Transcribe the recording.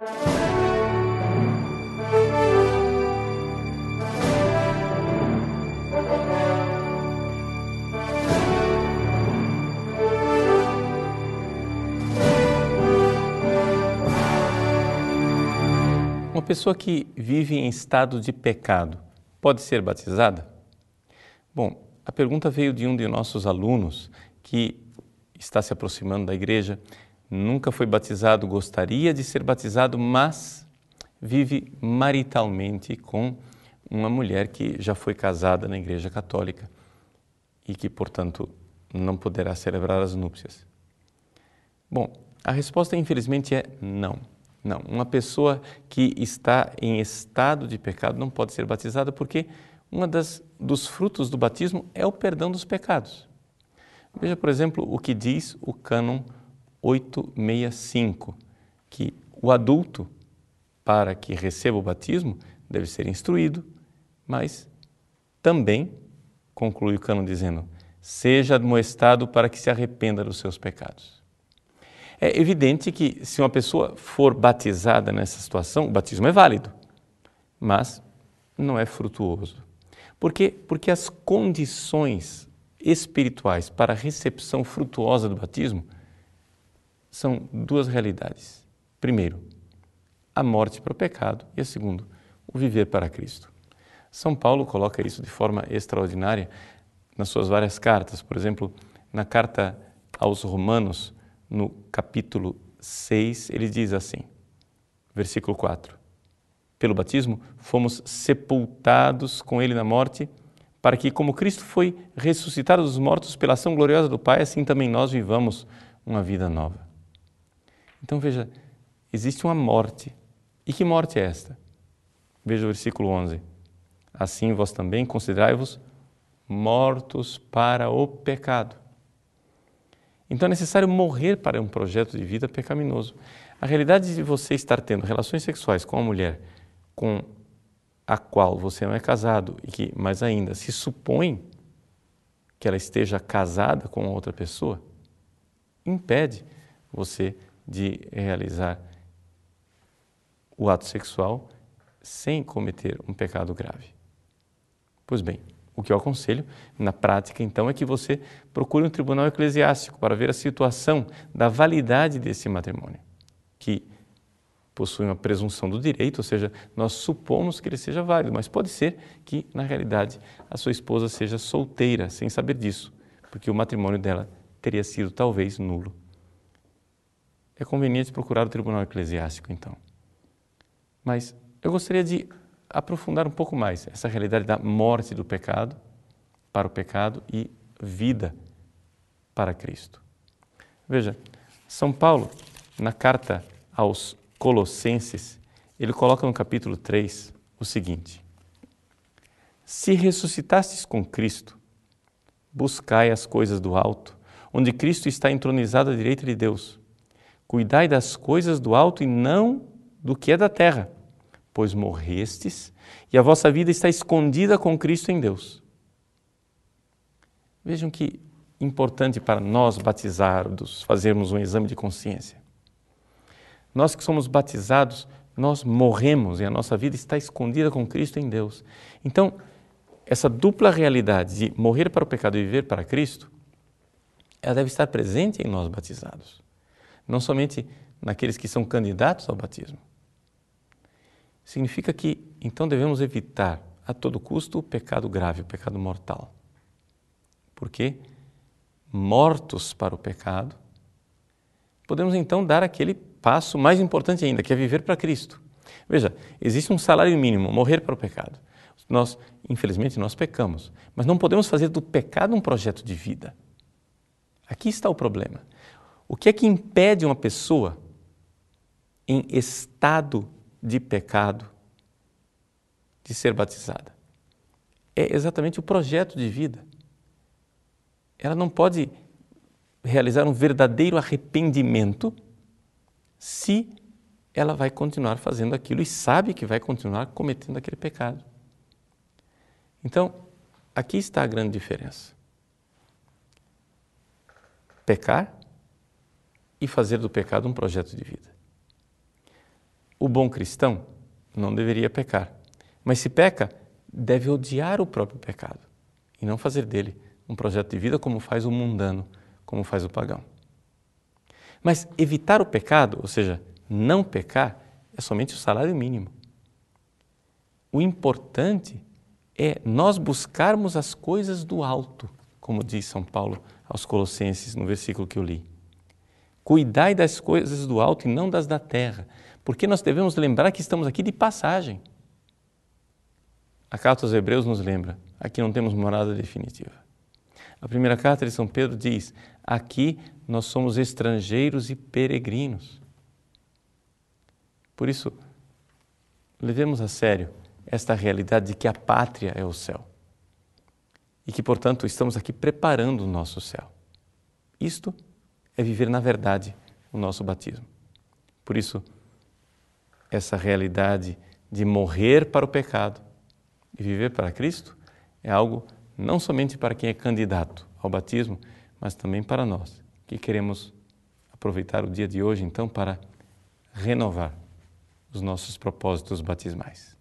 Uma pessoa que vive em estado de pecado pode ser batizada? Bom, a pergunta veio de um de nossos alunos que está se aproximando da igreja, nunca foi batizado, gostaria de ser batizado, mas vive maritalmente com uma mulher que já foi casada na Igreja Católica e que, portanto, não poderá celebrar as núpcias. Bom, a resposta, infelizmente, é não. Não. Uma pessoa que está em estado de pecado não pode ser batizada porque um dos frutos do batismo é o perdão dos pecados. Veja, por exemplo, o que diz o cânon 865, que o adulto, para que receba o batismo, deve ser instruído, mas também, conclui o cânon dizendo, seja admoestado para que se arrependa dos seus pecados. É evidente que se uma pessoa for batizada nessa situação, o batismo é válido, mas não é frutuoso. Por quê? Porque as condições espirituais para a recepção frutuosa do batismo são duas realidades. Primeiro, a morte para o pecado e a segundo, o viver para Cristo. São Paulo coloca isso de forma extraordinária nas suas várias cartas. Por exemplo, na carta aos Romanos, no capítulo 6, ele diz assim, versículo 4: Pelo batismo fomos sepultados com ele na morte para que, como Cristo foi ressuscitado dos mortos pela ação gloriosa do Pai, assim também nós vivamos uma vida nova. Então veja, existe uma morte. E que morte é esta? Veja o versículo 11. Assim vós também considerai-vos mortos para o pecado. Então é necessário morrer para um projeto de vida pecaminoso. A realidade de você estar tendo relações sexuais com uma mulher com a qual você não é casado e que, mais ainda, se supõe que ela esteja casada com outra pessoa, impede você de realizar o ato sexual sem cometer um pecado grave. Pois bem, o que eu aconselho na prática então é que você procure um tribunal eclesiástico para ver a situação da validade desse matrimônio, que possui uma presunção do direito, ou seja, nós supomos que ele seja válido, mas pode ser que, na realidade, a sua esposa seja solteira, sem saber disso, porque o matrimônio dela teria sido talvez nulo. É conveniente procurar o tribunal eclesiástico, então. Mas eu gostaria de aprofundar um pouco mais essa realidade da morte do pecado para o pecado e vida para Cristo. Veja, São Paulo, na carta aos Colossenses, ele coloca no capítulo 3 o seguinte: Se ressuscitastes com Cristo, buscai as coisas do alto, onde Cristo está entronizado à direita de Deus. Cuidai das coisas do alto e não do que é da terra, pois morrestes e a vossa vida está escondida com Cristo em Deus. Vejam que importante para nós batizados fazermos um exame de consciência. Nós que somos batizados, nós morremos e a nossa vida está escondida com Cristo em Deus. Então, essa dupla realidade de morrer para o pecado e viver para Cristo, ela deve estar presente em nós batizados. Não somente naqueles que são candidatos ao batismo. Significa que, então, devemos evitar a todo custo o pecado grave, o pecado mortal. Porque, mortos para o pecado, podemos então dar aquele passo mais importante ainda, que é viver para Cristo. Veja, existe um salário mínimo, morrer para o pecado. Nós, infelizmente, nós pecamos, mas não podemos fazer do pecado um projeto de vida. Aqui está o problema. O que é que impede uma pessoa em estado de pecado de ser batizada? É exatamente o projeto de vida. Ela não pode realizar um verdadeiro arrependimento se ela vai continuar fazendo aquilo e sabe que vai continuar cometendo aquele pecado. Então, aqui está a grande diferença. Pecar e fazer do pecado um projeto de vida. o bom cristão não deveria pecar, mas se peca, deve odiar o próprio pecado e não fazer dele um projeto de vida como faz o mundano, como faz o pagão. Mas evitar o pecado, ou seja, não pecar, é somente o salário mínimo. O importante é nós buscarmos as coisas do alto, como diz São Paulo aos Colossenses no versículo que eu li. Cuidai das coisas do alto e não das da terra, porque nós devemos lembrar que estamos aqui de passagem. A carta aos Hebreus nos lembra: aqui não temos morada definitiva. A primeira carta de São Pedro diz: aqui nós somos estrangeiros e peregrinos. Por isso, levemos a sério esta realidade de que a pátria é o céu e que, portanto, estamos aqui preparando o nosso céu. Isto é viver na verdade o nosso batismo. Por isso, essa realidade de morrer para o pecado e viver para Cristo é algo não somente para quem é candidato ao batismo, mas também para nós, que queremos aproveitar o dia de hoje então para renovar os nossos propósitos batismais.